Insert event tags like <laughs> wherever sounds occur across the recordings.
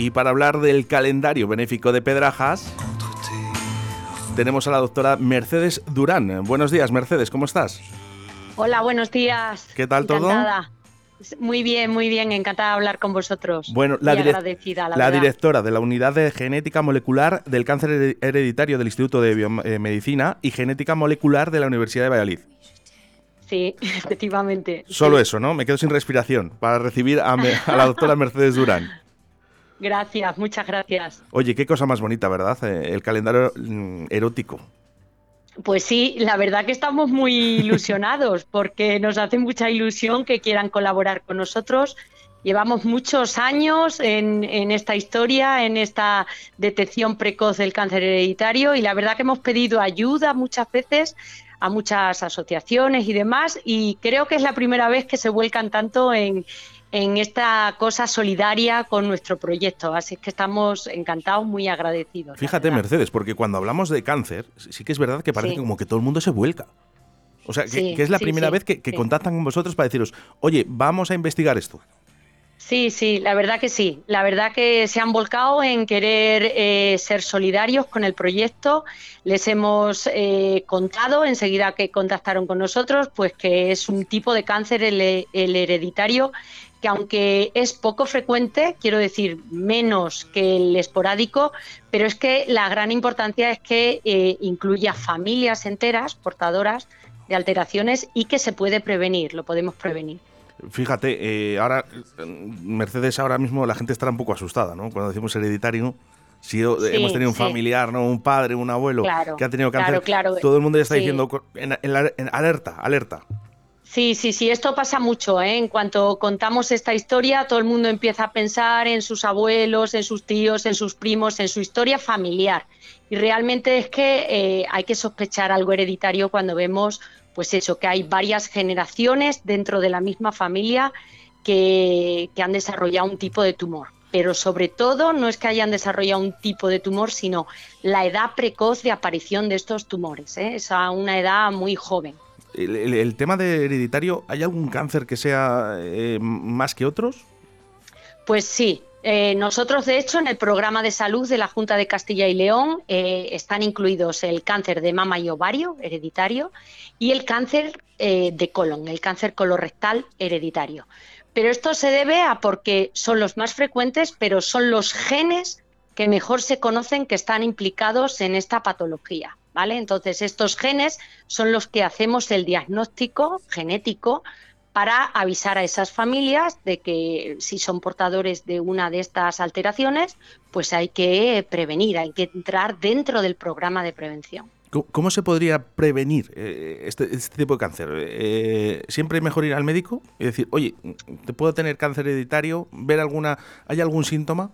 Y para hablar del calendario benéfico de Pedrajas, tenemos a la doctora Mercedes Durán. Buenos días, Mercedes, ¿cómo estás? Hola, buenos días. ¿Qué tal todo? Muy bien, muy bien, encantada de hablar con vosotros. Bueno, la, la, directora de la Unidad de Genética Molecular del Cáncer Hereditario del Instituto de Biomedicina y Genética Molecular de la Universidad de Valladolid. Sí, <laughs> efectivamente. Solo eso, ¿no? Me quedo sin respiración para recibir a, <laughs> la doctora Mercedes Durán. Gracias, muchas gracias. Oye, qué cosa más bonita, ¿verdad? Eh, el calendario mm, erótico. Pues sí, la verdad que estamos muy ilusionados <laughs> porque nos hace mucha ilusión que quieran colaborar con nosotros. Llevamos muchos años en, esta historia, en esta detección precoz del cáncer hereditario y la verdad que hemos pedido ayuda muchas veces a muchas asociaciones y demás y creo que es la primera vez que se vuelcan tanto en, en esta cosa solidaria con nuestro proyecto. Así que estamos encantados, muy agradecidos. Fíjate, Mercedes, porque cuando hablamos de cáncer, sí que es verdad que parece como que todo el mundo se vuelca. O sea, que, es la primera vez que, contactan con vosotros para deciros, oye, vamos a investigar esto. Sí, sí, la verdad que sí. La verdad que se han volcado en querer eh, ser solidarios con el proyecto. Les hemos eh, contado enseguida que contactaron con nosotros, pues que es un tipo de cáncer el hereditario que aunque es poco frecuente, quiero decir menos que el esporádico, pero es que la gran importancia es que eh, incluya familias enteras portadoras de alteraciones y que se puede prevenir, lo podemos prevenir. Fíjate, eh, ahora Mercedes ahora mismo la gente estará un poco asustada, ¿no? Cuando decimos hereditario, si hemos tenido un familiar, ¿no? Un padre, un abuelo que ha tenido cáncer, todo el mundo ya está diciendo en alerta, alerta. Sí, sí, sí, esto pasa mucho. ¿eh? En cuanto contamos esta historia, todo el mundo empieza a pensar en sus abuelos, en sus tíos, en sus primos, en su historia familiar. Y realmente es que eh, hay que sospechar algo hereditario cuando vemos, pues eso, que hay varias generaciones dentro de la misma familia que, han desarrollado un tipo de tumor. Pero sobre todo no es que hayan desarrollado un tipo de tumor, sino la edad precoz de aparición de estos tumores. ¿eh? Es a una edad muy joven el, tema de hereditario, ¿hay algún cáncer que sea eh, más que otros? Pues sí. Eh, nosotros, de hecho, en el programa de salud de la Junta de Castilla y León eh, están incluidos el cáncer de mama y ovario hereditario y el cáncer de colon, el cáncer colorectal hereditario. Pero esto se debe a porque son los más frecuentes, pero son los genes que mejor se conocen que están implicados en esta patología. ¿Vale? Entonces, estos genes son los que hacemos el diagnóstico genético para avisar a esas familias de que si son portadores de una de estas alteraciones, pues hay que prevenir, hay que entrar dentro del programa de prevención. ¿Cómo se podría prevenir eh, este, este, tipo de cáncer? Eh, ¿Siempre es mejor ir al médico y decir, oye, te puedo tener cáncer hereditario? ¿Ver alguna, hay algún síntoma?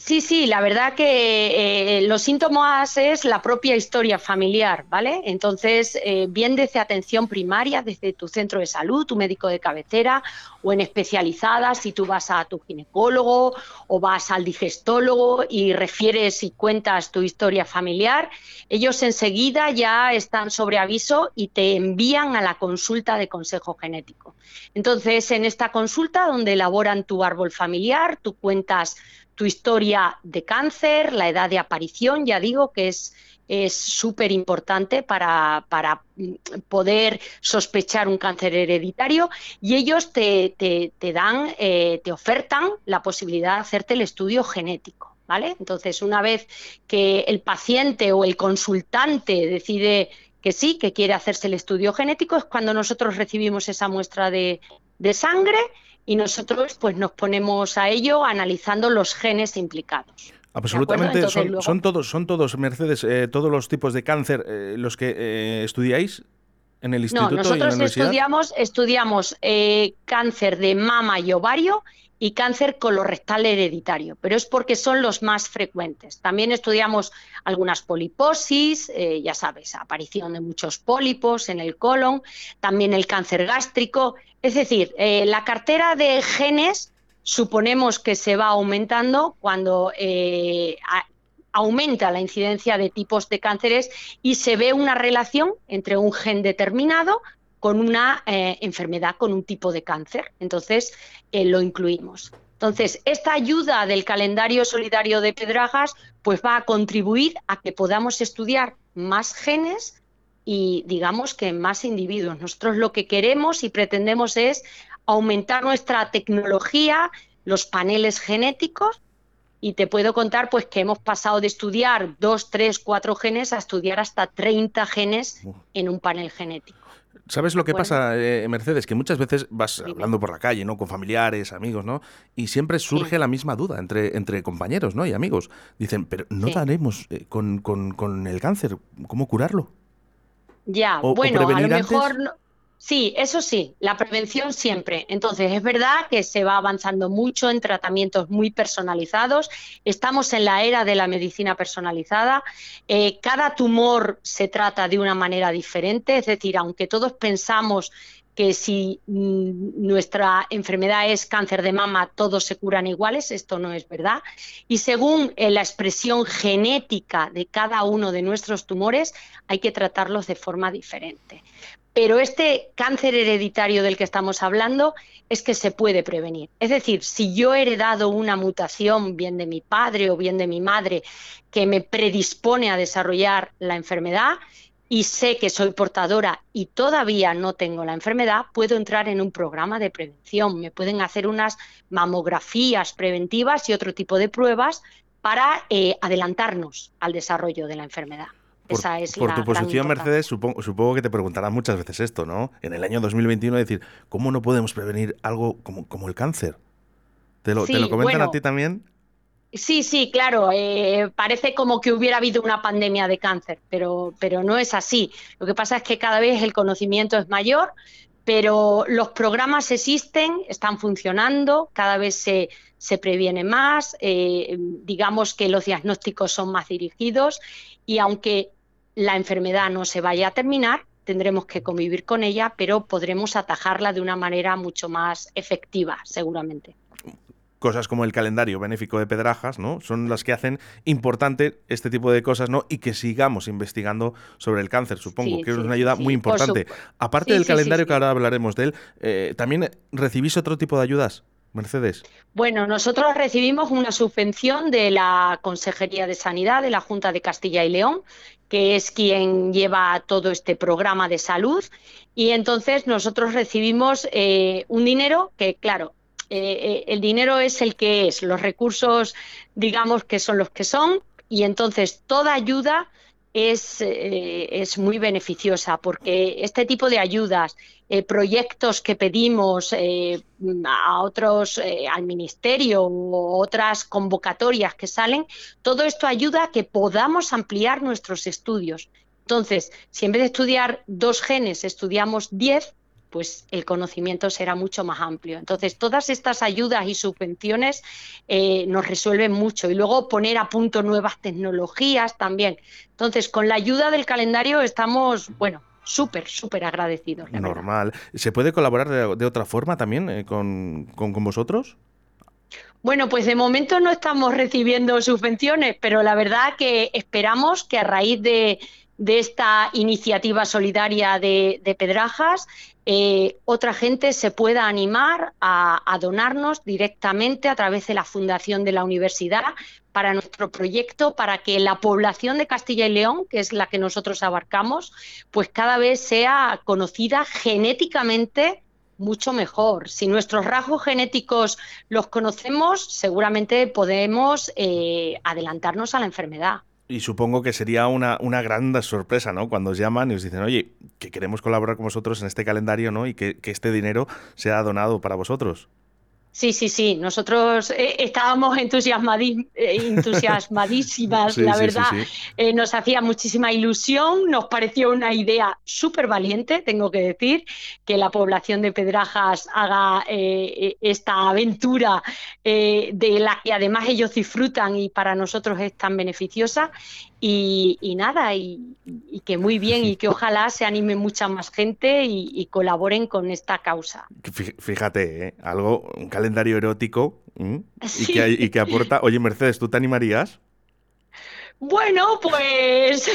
Sí, sí, la verdad que eh, los síntomas es la propia historia familiar, ¿vale? Entonces, eh, bien desde atención primaria, desde tu centro de salud, tu médico de cabecera, o en especializadas, si tú vas a tu ginecólogo o vas al digestólogo y refieres y cuentas tu historia familiar, ellos enseguida ya están sobre aviso y te envían a la consulta de consejo genético. Entonces, en esta consulta donde elaboran tu árbol familiar, tú cuentas tu historia de cáncer, la edad de aparición, ya digo que es es súper importante para, para, mm, poder sospechar un cáncer hereditario y ellos te, te, dan, eh, te ofertan la posibilidad de hacerte el estudio genético. ¿Vale? Entonces, una vez que el paciente o el consultante decide que sí, que quiere hacerse el estudio genético, es cuando nosotros recibimos esa muestra de, de sangre y nosotros pues nos ponemos a ello analizando los genes implicados. Absolutamente, son, todos, son todos, Mercedes, eh, todos los tipos de cáncer eh, los que eh, estudiáis en el instituto. No, nosotros estudiamos, estudiamos cáncer de mama y ovario y cáncer colorectal hereditario, pero es porque son los más frecuentes. También estudiamos algunas poliposis, ya sabes, aparición de muchos pólipos en el colon, también el cáncer gástrico es decir, eh, la cartera de genes suponemos que se va aumentando cuando eh, aumenta la incidencia de tipos de cánceres y se ve una relación entre un gen determinado con una eh, enfermedad, con un tipo de cáncer. Entonces, eh, lo incluimos. Entonces, esta ayuda del calendario solidario de Pedrajas pues va a contribuir a que podamos estudiar más genes y digamos que más individuos. Nosotros lo que queremos y pretendemos es aumentar nuestra tecnología, los paneles genéticos y te puedo contar pues que hemos pasado de estudiar dos, tres, cuatro genes a estudiar hasta 30 genes en un panel genético. ¿Sabes lo que pasa, eh, Mercedes? Que muchas veces vas hablando por la calle, ¿no? Con familiares, amigos, ¿no? Y siempre surge la misma duda entre, entre compañeros, ¿no? Y amigos. Dicen, pero ¿no daremos eh, con, con, el cáncer? ¿Cómo curarlo? Ya, bueno, a lo mejor... Sí, eso sí, la prevención siempre. Entonces, es verdad que se va avanzando mucho en tratamientos muy personalizados. Estamos en la era de la medicina personalizada. Eh, cada tumor se trata de una manera diferente, es decir, aunque todos pensamos que si mm, nuestra enfermedad es cáncer de mama, todos se curan iguales, esto no es verdad. Y según eh, la expresión genética de cada uno de nuestros tumores, hay que tratarlos de forma diferente. Pero este cáncer hereditario del que estamos hablando es que se puede prevenir. Es decir, si yo he heredado una mutación, bien de mi padre o bien de mi madre, que me predispone a desarrollar la enfermedad y sé que soy portadora y todavía no tengo la enfermedad, puedo entrar en un programa de prevención. Me pueden hacer unas mamografías preventivas y otro tipo de pruebas para eh, adelantarnos al desarrollo de la enfermedad. Por, tu posición, Mercedes, supongo, que te preguntarán muchas veces esto, ¿no? En el año 2021 decir, ¿cómo no podemos prevenir algo como, el cáncer? ¿Te lo, comentan a ti también? Sí, sí, claro. Eh, parece como que hubiera habido una pandemia de cáncer, pero, pero no es así. Lo que pasa es que cada vez el conocimiento es mayor, pero los programas existen, están funcionando, cada vez se, se previene más, eh, digamos que los diagnósticos son más dirigidos y aunque la enfermedad no se vaya a terminar, tendremos que convivir con ella, pero podremos atajarla de una manera mucho más efectiva, seguramente. Cosas como el calendario benéfico de Pedrajas, ¿no? Son las que hacen importante este tipo de cosas, ¿no? Y que sigamos investigando sobre el cáncer, supongo, que es una ayuda muy importante. Aparte del calendario, que ahora hablaremos de él, eh, ¿también recibís otro tipo de ayudas? Mercedes. Bueno, nosotros recibimos una subvención de la Consejería de Sanidad de la Junta de Castilla y León, que es quien lleva todo este programa de salud. Y entonces nosotros recibimos eh, un dinero que, claro, eh, eh, el dinero es el que es, los recursos, digamos que son los que son, y entonces toda ayuda es, es muy beneficiosa porque este tipo de ayudas eh, proyectos que pedimos eh, a otros, eh, al ministerio u otras convocatorias que salen, todo esto ayuda a que podamos ampliar nuestros estudios. Entonces, si en vez de estudiar dos genes estudiamos diez, pues el conocimiento será mucho más amplio. Entonces, todas estas ayudas y subvenciones nos resuelven mucho. Y luego poner a punto nuevas tecnologías también. Entonces, con la ayuda del calendario estamos, bueno, súper, súper agradecidos. Normal. ¿Se puede colaborar de, otra forma también eh, con, con, vosotros? Bueno, pues de momento no estamos recibiendo subvenciones, pero la verdad que esperamos que a raíz de, de esta iniciativa solidaria de, Pedrajas, eh, otra gente se pueda animar a, a, donarnos directamente a través de la Fundación de la Universidad para nuestro proyecto, para que la población de Castilla y León, que es la que nosotros abarcamos, pues cada vez sea conocida genéticamente mucho mejor. Si nuestros rasgos genéticos los conocemos, seguramente podemos eh, adelantarnos a la enfermedad. Y supongo que sería una, una gran sorpresa, ¿no? Cuando os llaman y os dicen, oye, que queremos colaborar con vosotros en este calendario, ¿no? Y que, que este dinero sea donado para vosotros. Sí, sí, sí. Nosotros eh, estábamos eh, entusiasmadísimas, <laughs> la verdad. Eh, nos hacía muchísima ilusión, nos pareció una idea súper valiente, tengo que decir, que la población de Pedrajas haga esta aventura de la que además ellos disfrutan y para nosotros es tan beneficiosa. Y, nada, y, que muy bien y que <laughs> ojalá se anime mucha más gente y, colaboren con esta causa. Fíjate, ¿eh? algo, un calendario erótico y, <laughs> que, y que aporta. Oye, Mercedes, ¿tú te animarías? Bueno, pues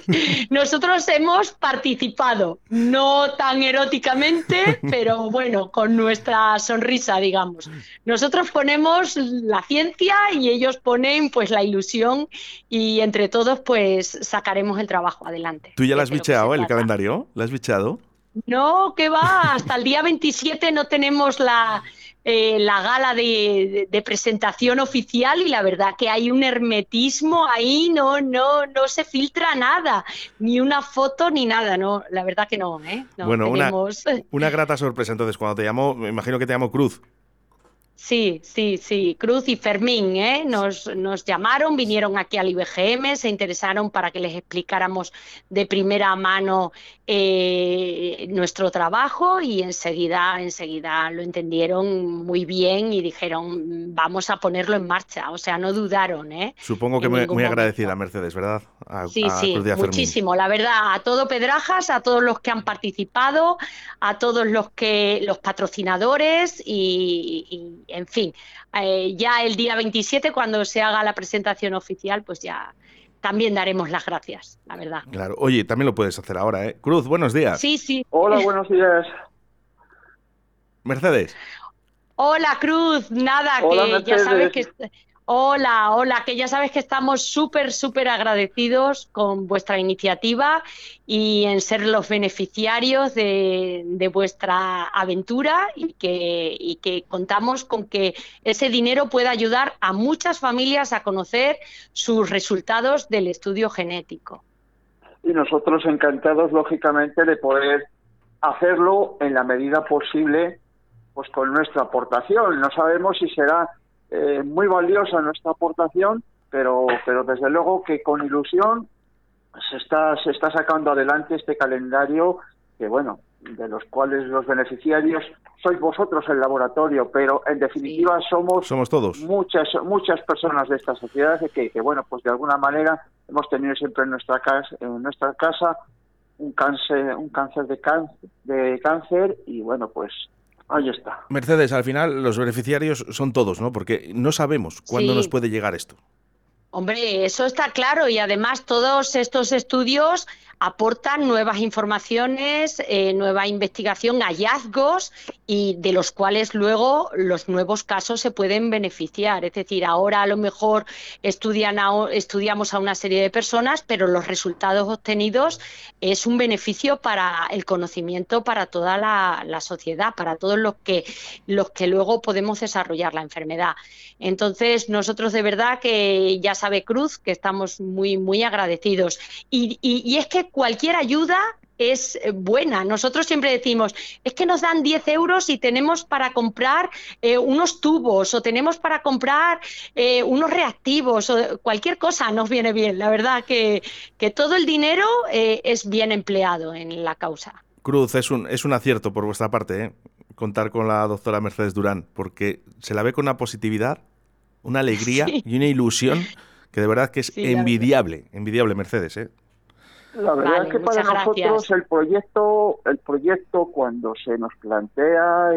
<laughs> nosotros hemos participado, no tan eróticamente, <laughs> pero bueno, con nuestra sonrisa, digamos. Nosotros ponemos la ciencia y ellos ponen pues la ilusión y entre todos pues sacaremos el trabajo adelante. ¿Tú ya lo has bicheado el calendario? ¿Lo has bicheado? No, que va, hasta el día 27 no tenemos la, eh, la gala de, presentación oficial y la verdad que hay un hermetismo ahí, no, no, no se filtra nada, ni una foto ni nada, no, la verdad que no, ¿eh? bueno, una, una grata sorpresa entonces, cuando te llamo, me imagino que te llamo Cruz. Sí, sí, sí. Cruz y Fermín ¿eh? nos, nos llamaron, vinieron aquí al IBGM, se interesaron para que les explicáramos de primera mano eh, nuestro trabajo y enseguida, enseguida lo entendieron muy bien y dijeron vamos a ponerlo en marcha. O sea, no dudaron. ¿eh? Supongo que muy, muy, agradecida Mercedes, ¿verdad? sí, sí, muchísimo. La verdad, a todo Pedrajas, a todos los que han participado, a todos los que los patrocinadores y en fin, eh, ya el día 27, cuando se haga la presentación oficial, pues ya también daremos las gracias, la verdad. Claro, oye, también lo puedes hacer ahora, ¿eh? Cruz, buenos días. Sí, sí. Hola, buenos días. Mercedes. Hola, Cruz. Nada, que ya sabes que Hola, hola, que ya sabes que estamos súper, súper agradecidos con vuestra iniciativa y en ser los beneficiarios de, vuestra aventura y que, y que contamos con que ese dinero pueda ayudar a muchas familias a conocer sus resultados del estudio genético. Y nosotros encantados, lógicamente, de poder hacerlo en la medida posible pues con nuestra aportación. No sabemos si será eh, muy valiosa nuestra aportación, pero, pero desde luego que con ilusión se está, se está sacando adelante este calendario que, bueno, de los cuales los beneficiarios sois vosotros el laboratorio, pero en definitiva somos, somos todos. muchas muchas personas de esta sociedad que, que, bueno, pues de alguna manera hemos tenido siempre en nuestra casa, en nuestra casa un cáncer un cáncer de cáncer, de cáncer y bueno, pues Ahí está. Mercedes, al final los beneficiarios son todos, ¿no? Porque no sabemos cuándo nos puede llegar esto. Hombre, eso está claro y además todos estos estudios aportan nuevas informaciones, eh, nueva investigación, hallazgos y de los cuales luego los nuevos casos se pueden beneficiar. Es decir, ahora a lo mejor estudian estudiamos a una serie de personas, pero los resultados obtenidos es un beneficio para el conocimiento para toda la, la sociedad, para todos los que, los que luego podemos desarrollar la enfermedad. Entonces, nosotros de verdad que ya sabe Cruz que estamos muy, muy agradecidos. Y, y, es que cualquier ayuda es eh, buena. Nosotros siempre decimos, es que nos dan 10 euros y tenemos para comprar eh, unos tubos o tenemos para comprar eh, unos reactivos o cualquier cosa nos viene bien. La verdad que, que todo el dinero es bien empleado en la causa. Cruz, es un, es un acierto por vuestra parte contar con la doctora Mercedes Durán, porque se la ve con una positividad, una alegría y una ilusión que de verdad que es envidiable, envidiable Mercedes, ¿eh? La verdad es que para nosotros el proyecto, el proyecto cuando se nos plantea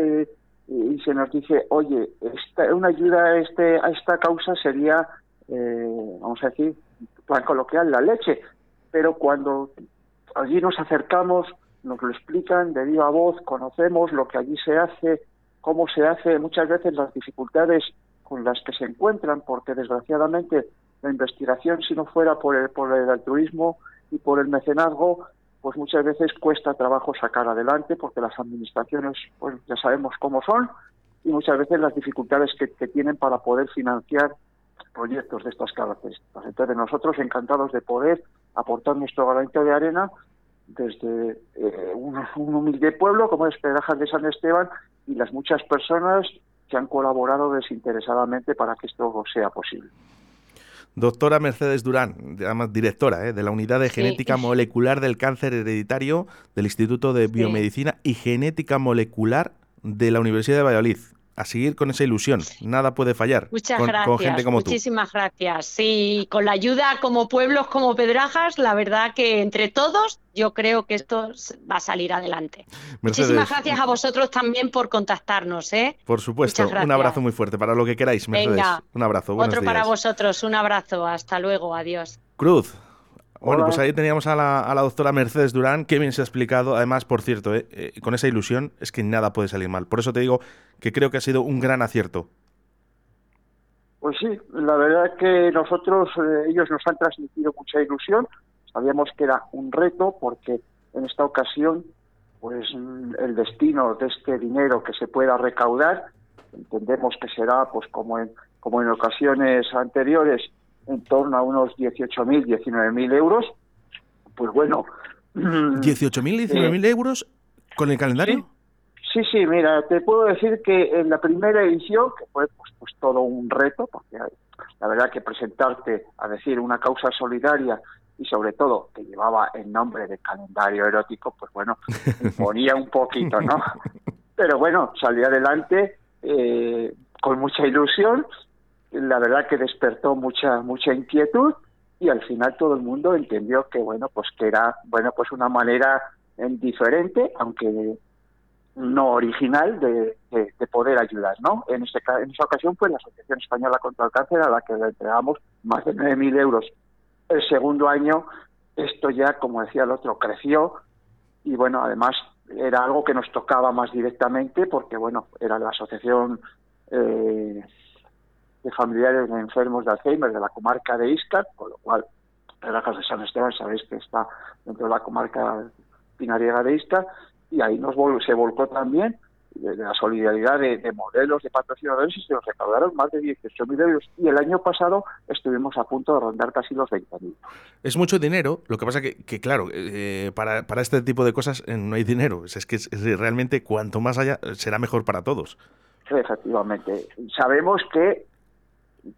y, se nos dice, oye, esta, una ayuda a, este, a esta causa sería, eh, vamos a decir, plan coloquial, la leche. Pero cuando allí nos acercamos, nos lo explican de viva voz, conocemos lo que allí se hace, cómo se hace, muchas veces las dificultades con las que se encuentran, porque desgraciadamente la investigación, si no fuera por el, por el altruismo y por el mecenazgo, pues muchas veces cuesta trabajo sacar adelante, porque las administraciones, pues ya sabemos cómo son, y muchas veces las dificultades que, tienen para poder financiar proyectos de estas características. Entonces, nosotros encantados de poder aportar nuestro granito de arena desde eh, un, humilde pueblo como es Pedrajas de San Esteban y las muchas personas que han colaborado desinteresadamente para que esto sea posible. Doctora Mercedes Durán, además directora ¿eh? de la Unidad de Genética Molecular del Cáncer Hereditario del Instituto de Biomedicina y Genética Molecular de la Universidad de Valladolid. A seguir con esa ilusión. Nada puede fallar. Muchas con, gracias. gente como muchísimas gracias. Sí, con la ayuda como pueblos, como Pedrajas, la verdad que entre todos yo creo que esto va a salir adelante. Muchísimas gracias a vosotros también por contactarnos. ¿eh? Por supuesto. Un abrazo muy fuerte para lo que queráis, Mercedes. Venga, un abrazo. Otro para vosotros. Un abrazo. Hasta luego. Adiós. Cruz. Bueno, pues ahí teníamos a la, a la, doctora Mercedes Durán, que bien se ha explicado. Además, por cierto, eh, eh, con esa ilusión es que nada puede salir mal. Por eso te digo que creo que ha sido un gran acierto. Pues sí, la verdad es que nosotros, eh, ellos nos han transmitido mucha ilusión. Sabíamos que era un reto porque en esta ocasión, pues el destino de este dinero que se pueda recaudar, entendemos que será, pues como en, como en ocasiones anteriores, en torno a unos 18.000, 19.000 euros. Pues bueno. ¿18.000, 19.000 eh, euros con el calendario? Sí, sí, mira, te puedo decir que en la primera edición, que fue pues, pues todo un reto, porque la verdad que presentarte a decir una causa solidaria y sobre todo que llevaba el nombre de calendario erótico, pues bueno, <laughs> ponía un poquito, ¿no? Pero bueno, salí adelante eh, con mucha ilusión la verdad que despertó mucha mucha inquietud y al final todo el mundo entendió que bueno pues que era bueno pues una manera diferente aunque no original de, de, poder ayudar no en este en esa ocasión fue la asociación española contra el cáncer a la que le entregamos más de 9.000 euros. El segundo año esto ya como decía el otro creció y bueno además era algo que nos tocaba más directamente porque bueno era la asociación eh, de familiares de enfermos de Alzheimer de la comarca de Iscar, con lo cual Rajas de San Esteban sabéis que está dentro de la comarca pinariega de Iscar, y ahí nos se volcó también de, la solidaridad de, modelos, de patrocinadores, y se nos recaudaron más de 18.000 euros. Y el año pasado estuvimos a punto de rondar casi los 20.000. Es mucho dinero, lo que pasa que, que claro, eh, para, para este tipo de cosas eh, no hay dinero. Es, que realmente cuanto más haya, será mejor para todos. Efectivamente. Sabemos que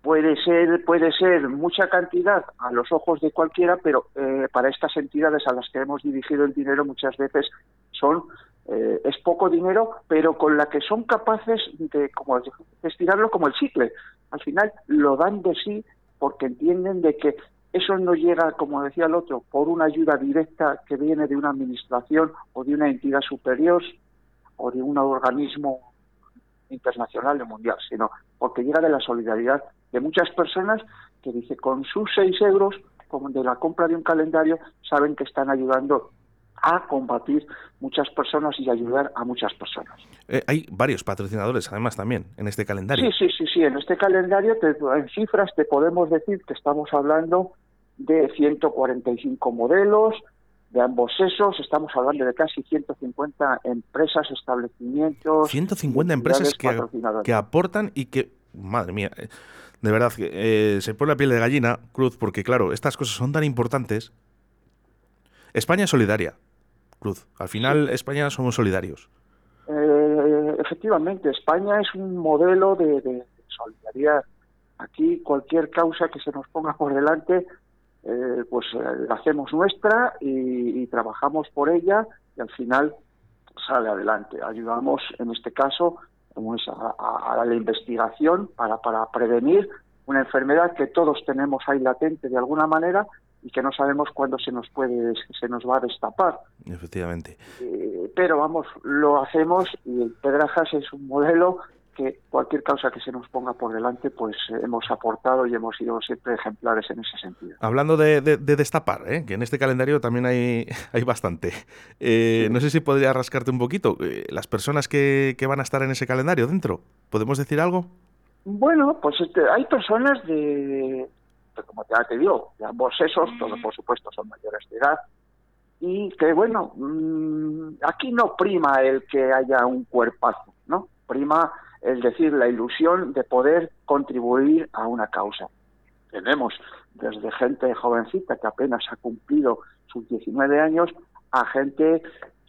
puede ser puede ser mucha cantidad a los ojos de cualquiera pero eh, para estas entidades a las que hemos dirigido el dinero muchas veces son eh, es poco dinero pero con la que son capaces de como de estirarlo como el chicle. Al final lo dan de sí porque entienden de que eso no llega como decía el otro por una ayuda directa que viene de una administración o de una entidad superior o de un organismo internacional y mundial, sino porque llega de la solidaridad de muchas personas que dice con sus seis euros como de la compra de un calendario saben que están ayudando a combatir muchas personas y ayudar a muchas personas. Eh, hay varios patrocinadores, además, también en este calendario. Sí, sí, sí, sí. En este calendario, en cifras, te podemos decir que estamos hablando de 145 modelos, de ambos sexos, estamos hablando de casi 150 empresas, establecimientos. 150 empresas que, que, aportan y que, madre mía, eh, de verdad, eh, se pone la piel de gallina, Cruz, porque claro, estas cosas son tan importantes. España es solidaria, Cruz. Al final, España somos solidarios. Eh, efectivamente, España es un modelo de, de solidaridad. Aquí cualquier causa que se nos ponga por delante eh, pues eh, la hacemos nuestra y, trabajamos por ella y al final sale adelante. Ayudamos, en este caso, a, la investigación para, para prevenir una enfermedad que todos tenemos ahí latente de alguna manera y que no sabemos cuándo se nos puede se nos va a destapar. Efectivamente. Eh, pero vamos, lo hacemos y el Pedrajas es un modelo que cualquier causa que se nos ponga por delante, pues eh, hemos aportado y hemos sido siempre ejemplares en ese sentido. Hablando de, destapar, ¿eh? que en este calendario también hay, <laughs> hay bastante. Eh, no sé si podría rascarte un poquito. las personas que, que, van a estar en ese calendario dentro, ¿podemos decir algo? Bueno, pues este, hay personas de, como ya te digo, de ambos sexos, todos por supuesto son mayores de edad, y que bueno, mm, aquí no prima el que haya un cuerpazo, ¿no? Prima es decir, la ilusión de poder contribuir a una causa. Tenemos desde gente jovencita que apenas ha cumplido sus 19 años a gente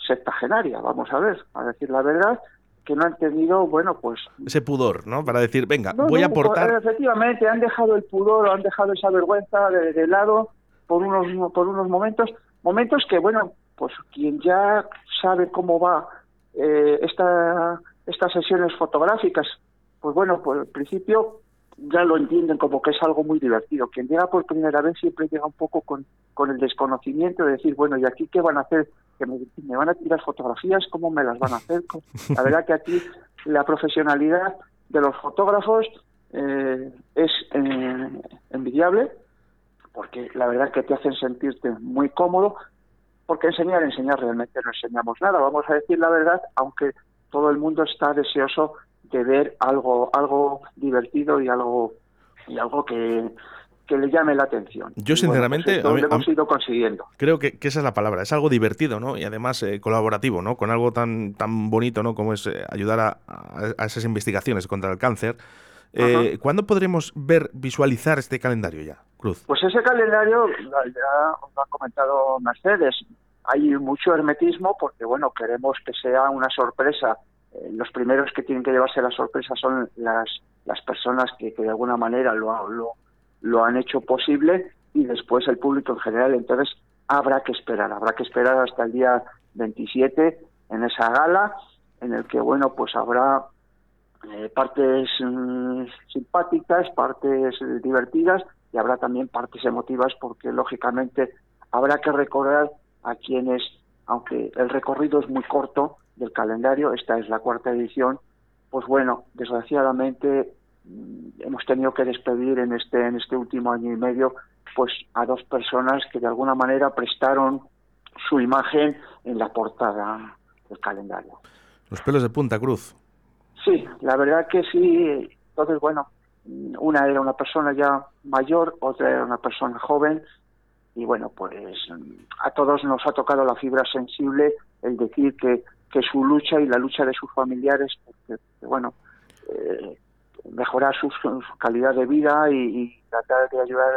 septagenaria, vamos a ver, a decir la verdad, que no han tenido, bueno, pues... Ese pudor, ¿no? Para decir, venga, voy a aportar... efectivamente, han dejado el pudor, han dejado esa vergüenza de, lado por unos, por unos momentos, momentos que, bueno, pues quien ya sabe cómo va eh, esta estas sesiones fotográficas, pues bueno, por el principio ya lo entienden como que es algo muy divertido. Quien llega por primera vez siempre llega un poco con, con el desconocimiento de decir, bueno, ¿y aquí qué van a hacer? ¿Que me, van a tirar fotografías? ¿Cómo me las van a hacer? <laughs> La verdad que aquí la profesionalidad de los fotógrafos eh, es eh, envidiable, porque la verdad que te hacen sentirte muy cómodo, porque enseñar, enseñar realmente no enseñamos nada, vamos a decir la verdad, aunque todo el mundo está deseoso de ver algo, algo divertido y algo, y algo que, que le llame la atención. Yo sinceramente lo hemos ido consiguiendo. Creo que, esa es la palabra, es algo divertido, ¿no? Y además eh, colaborativo, ¿no? Con algo tan tan bonito, ¿no? Como es eh, ayudar a, a, esas investigaciones contra el cáncer. Eh, ¿Cuándo podremos ver, visualizar este calendario ya, Cruz? Pues ese calendario, ya lo ha comentado Mercedes, hay mucho hermetismo porque, bueno, queremos que sea una sorpresa. Eh, los primeros que tienen que llevarse la sorpresa son las, las personas que, de alguna manera lo, lo, lo han hecho posible y después el público en general. Entonces, habrá que esperar, habrá que esperar hasta el día 27 en esa gala en el que, bueno, pues habrá eh, partes mm, simpáticas, partes divertidas y habrá también partes emotivas porque lógicamente habrá que recordar a quienes, aunque el recorrido es muy corto del calendario, esta es la cuarta edición, pues bueno, desgraciadamente mm, hemos tenido que despedir en este en este último año y medio pues a dos personas que de alguna manera prestaron su imagen en la portada del calendario. Los pelos de punta cruz. Sí, la verdad que sí. Entonces, bueno, una era una persona ya mayor, otra era una persona joven, y bueno, pues a todos nos ha tocado la fibra sensible el decir que, que su lucha y la lucha de sus familiares, porque, bueno, eh, mejorar su, calidad de vida y, tratar de ayudar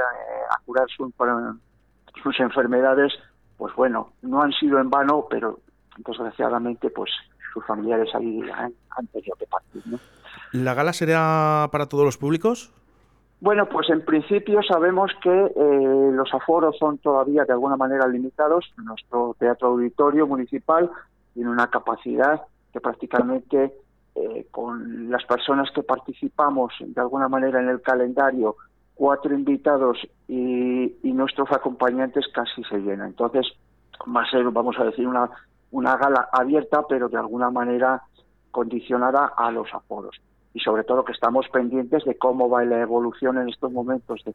a, curar sus enfermedades, pues bueno, no han sido en vano, pero desgraciadamente, pues sus familiares ahí han, tenido que partir. ¿no? ¿La gala será para todos los públicos? Bueno, pues en principio sabemos que eh, los aforos son todavía de alguna manera limitados. Nuestro teatro auditorio municipal tiene una capacidad que prácticamente eh, con las personas que participamos de alguna manera en el calendario, cuatro invitados y, nuestros acompañantes casi se llena. Entonces, va a ser, vamos a decir, una una gala abierta, pero de alguna manera condicionada a los aforos. Y sobre todo que estamos pendientes de cómo va la evolución en estos momentos de,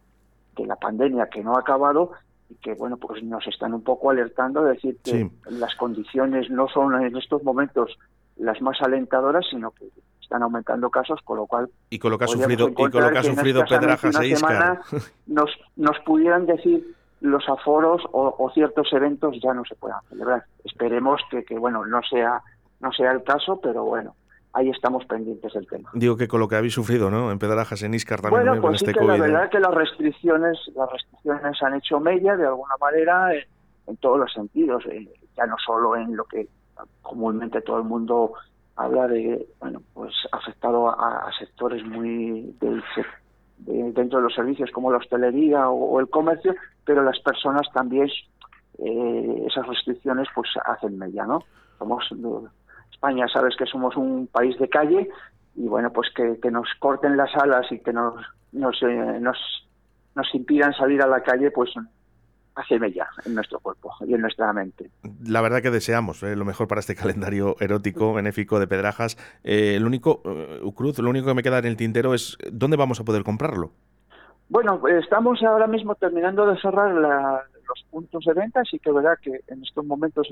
la pandemia que no ha acabado y que, bueno, pues nos están un poco alertando de decir que las condiciones no son en estos momentos las más alentadoras, sino que están aumentando casos, con lo cual... Y con lo que ha sufrido, y con lo que ha sufrido Pedrajas e Nos, nos pudieran decir los aforos o, ciertos eventos ya no se puedan celebrar. Esperemos que, que, bueno, no sea, no sea el caso, pero bueno, ahí estamos pendientes del tema. Digo que con lo que habéis sufrido, ¿no? En Pedrajas, en Iscar también bueno, pues sí este que La verdad que las restricciones, las restricciones han hecho mella de alguna manera en, todos los sentidos, eh, ya no solo en lo que comúnmente todo el mundo habla de, bueno, pues afectado a, a sectores muy del sector dentro de los servicios como la hostelería o, el comercio, pero las personas también eh, esas restricciones pues hacen media, ¿no? Somos España, sabes que somos un país de calle y bueno, pues que, que nos corten las alas y que nos nos, eh, nos nos impidan salir a la calle, pues hace mella en nuestro cuerpo y en nuestra mente. La verdad que deseamos eh, lo mejor para este <laughs> calendario erótico, benéfico de Pedrajas. Eh, el único, eh, Cruz, lo único que me queda en el tintero es ¿dónde vamos a poder comprarlo? Bueno, estamos ahora mismo terminando de cerrar los puntos de venta, así que verdad que en estos momentos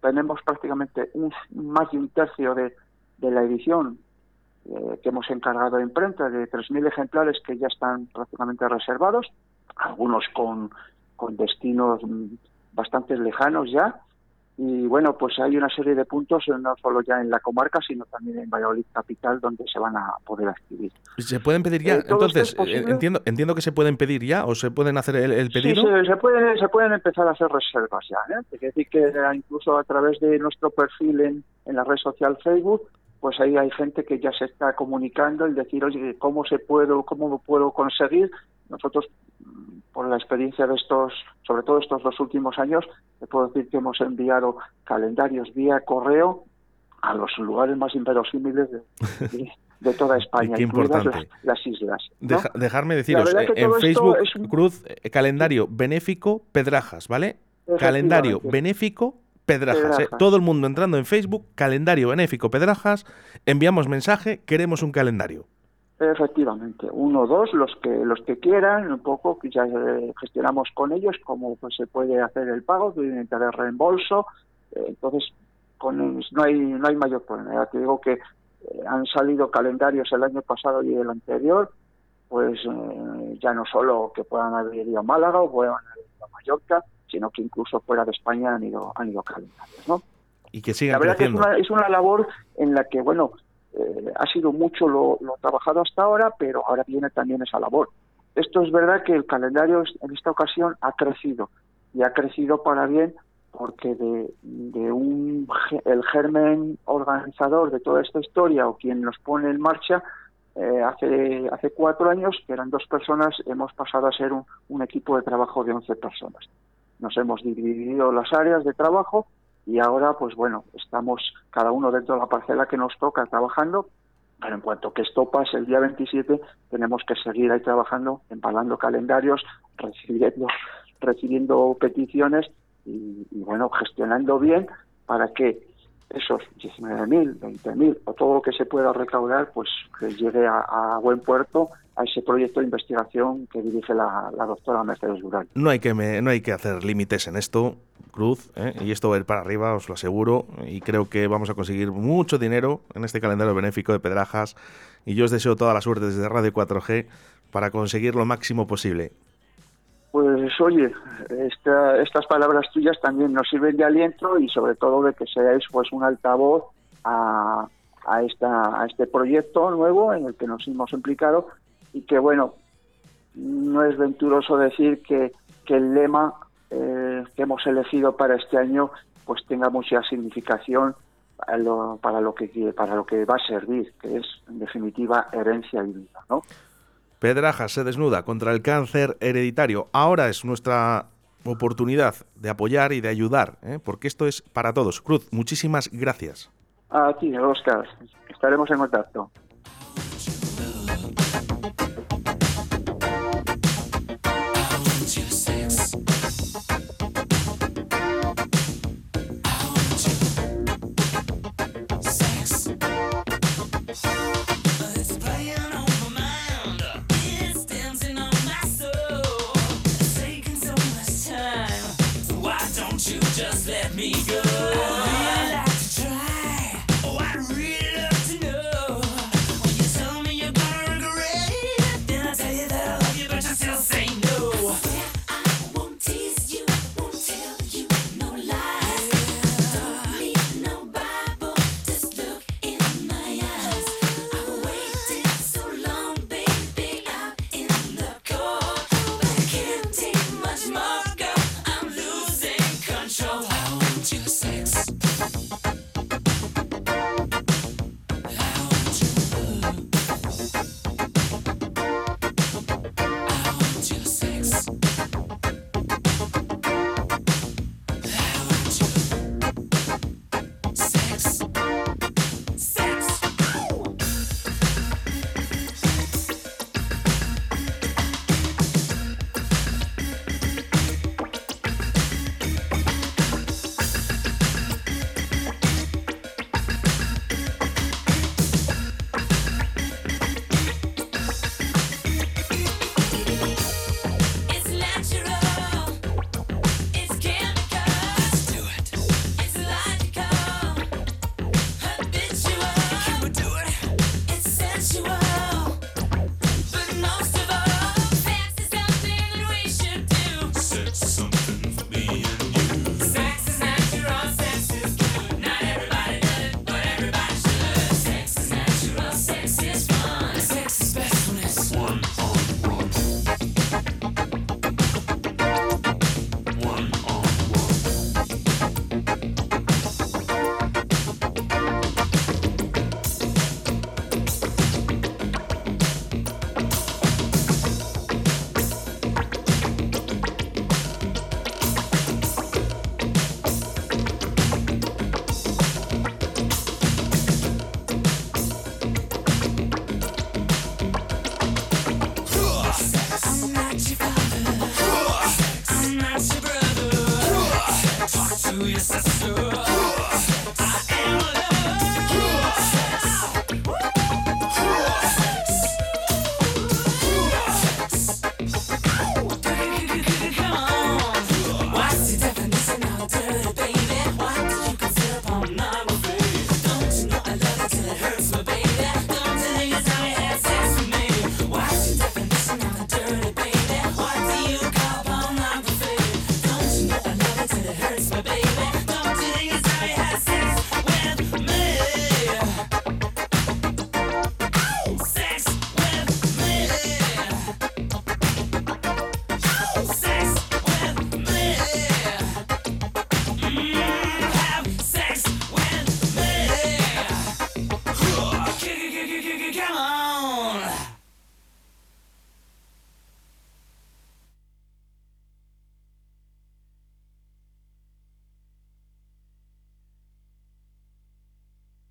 tenemos prácticamente un, más de un tercio de, de la edición que hemos encargado de imprenta, de 3.000 ejemplares que ya están prácticamente reservados, algunos con con destinos bastante lejanos ya. Y bueno, pues hay una serie de puntos, no solo ya en la comarca, sino también en Valladolid Capital, donde se van a poder adquirir. ¿Se pueden pedir ya? Eh, Entonces, eh, entiendo, entiendo que se pueden pedir ya o se pueden hacer el, pedido. Sí, se, pueden, se pueden empezar a hacer reservas ya. ¿eh? Es decir, que incluso a través de nuestro perfil en, en la red social Facebook, pues ahí hay gente que ya se está comunicando el decir, oye, ¿cómo se puedo, cómo puedo conseguir? Nosotros por la experiencia de estos, sobre todo estos dos últimos años, te puedo decir que hemos enviado calendarios vía correo a los lugares más inverosímiles de, toda <laughs> España, incluidas las, islas. dejarme deciros, eh, en Facebook, Cruz, eh, calendario benéfico Pedrajas, ¿vale? Calendario benéfico Pedrajas. ¿eh? Todo el mundo entrando en Facebook, calendario benéfico Pedrajas, enviamos mensaje, queremos un calendario. Efectivamente, uno o dos, los que los que quieran, un poco que ya gestionamos con ellos cómo pues, se puede hacer el pago, de reembolso. entonces, no hay no hay mayor problema. Ya te digo que eh, han salido calendarios el año pasado y el anterior, pues eh, ya no solo que puedan haber ido a Málaga o puedan haber ido a Mallorca, sino que incluso fuera de España han ido han ido calendarios, ¿no? Y que sigan La verdad que es una, es una labor en la que, bueno, eh, ha sido mucho lo, lo trabajado hasta ahora, pero ahora viene también esa labor. Esto es verdad que el calendario en esta ocasión ha crecido y ha crecido para bien porque de, de un, el germen organizador de toda esta historia o quien nos pone en marcha eh, hace, hace cuatro años, que eran dos personas, hemos pasado a ser un, un equipo de trabajo de 11 personas. Nos hemos dividido las áreas de trabajo y ahora, pues bueno, estamos cada uno dentro de la parcela que nos toca trabajando, pero en cuanto que esto pase el día 27, tenemos que seguir ahí trabajando, empalando calendarios, recibiendo, recibiendo peticiones y, bueno, gestionando bien para que esos 19.000, 20.000 o todo lo que se pueda recaudar, pues que llegue a, buen puerto a ese proyecto de investigación que dirige la, doctora Mercedes Dural. No hay que no hay que hacer límites en esto, Cruz, ¿eh? y esto va a ir para arriba, os lo aseguro, y creo que vamos a conseguir mucho dinero en este calendario benéfico de Pedrajas, y yo os deseo toda la suerte desde Radio 4G para conseguir lo máximo posible. Pues oye, estas palabras tuyas también nos sirven de aliento y sobre todo de que seáis pues un altavoz a, esta, este proyecto nuevo en el que nos hemos implicado y que bueno, no es venturoso decir que, que el lema eh, que hemos elegido para este año pues tenga mucha significación para lo, para lo que para lo que va a servir, que es en definitiva herencia y vida, ¿no? Pedraja se desnuda contra el cáncer hereditario. Ahora es nuestra oportunidad de apoyar y de ayudar, ¿eh? porque esto es para todos. Cruz, muchísimas gracias. A ti, Oscar. Estaremos en contacto. to up.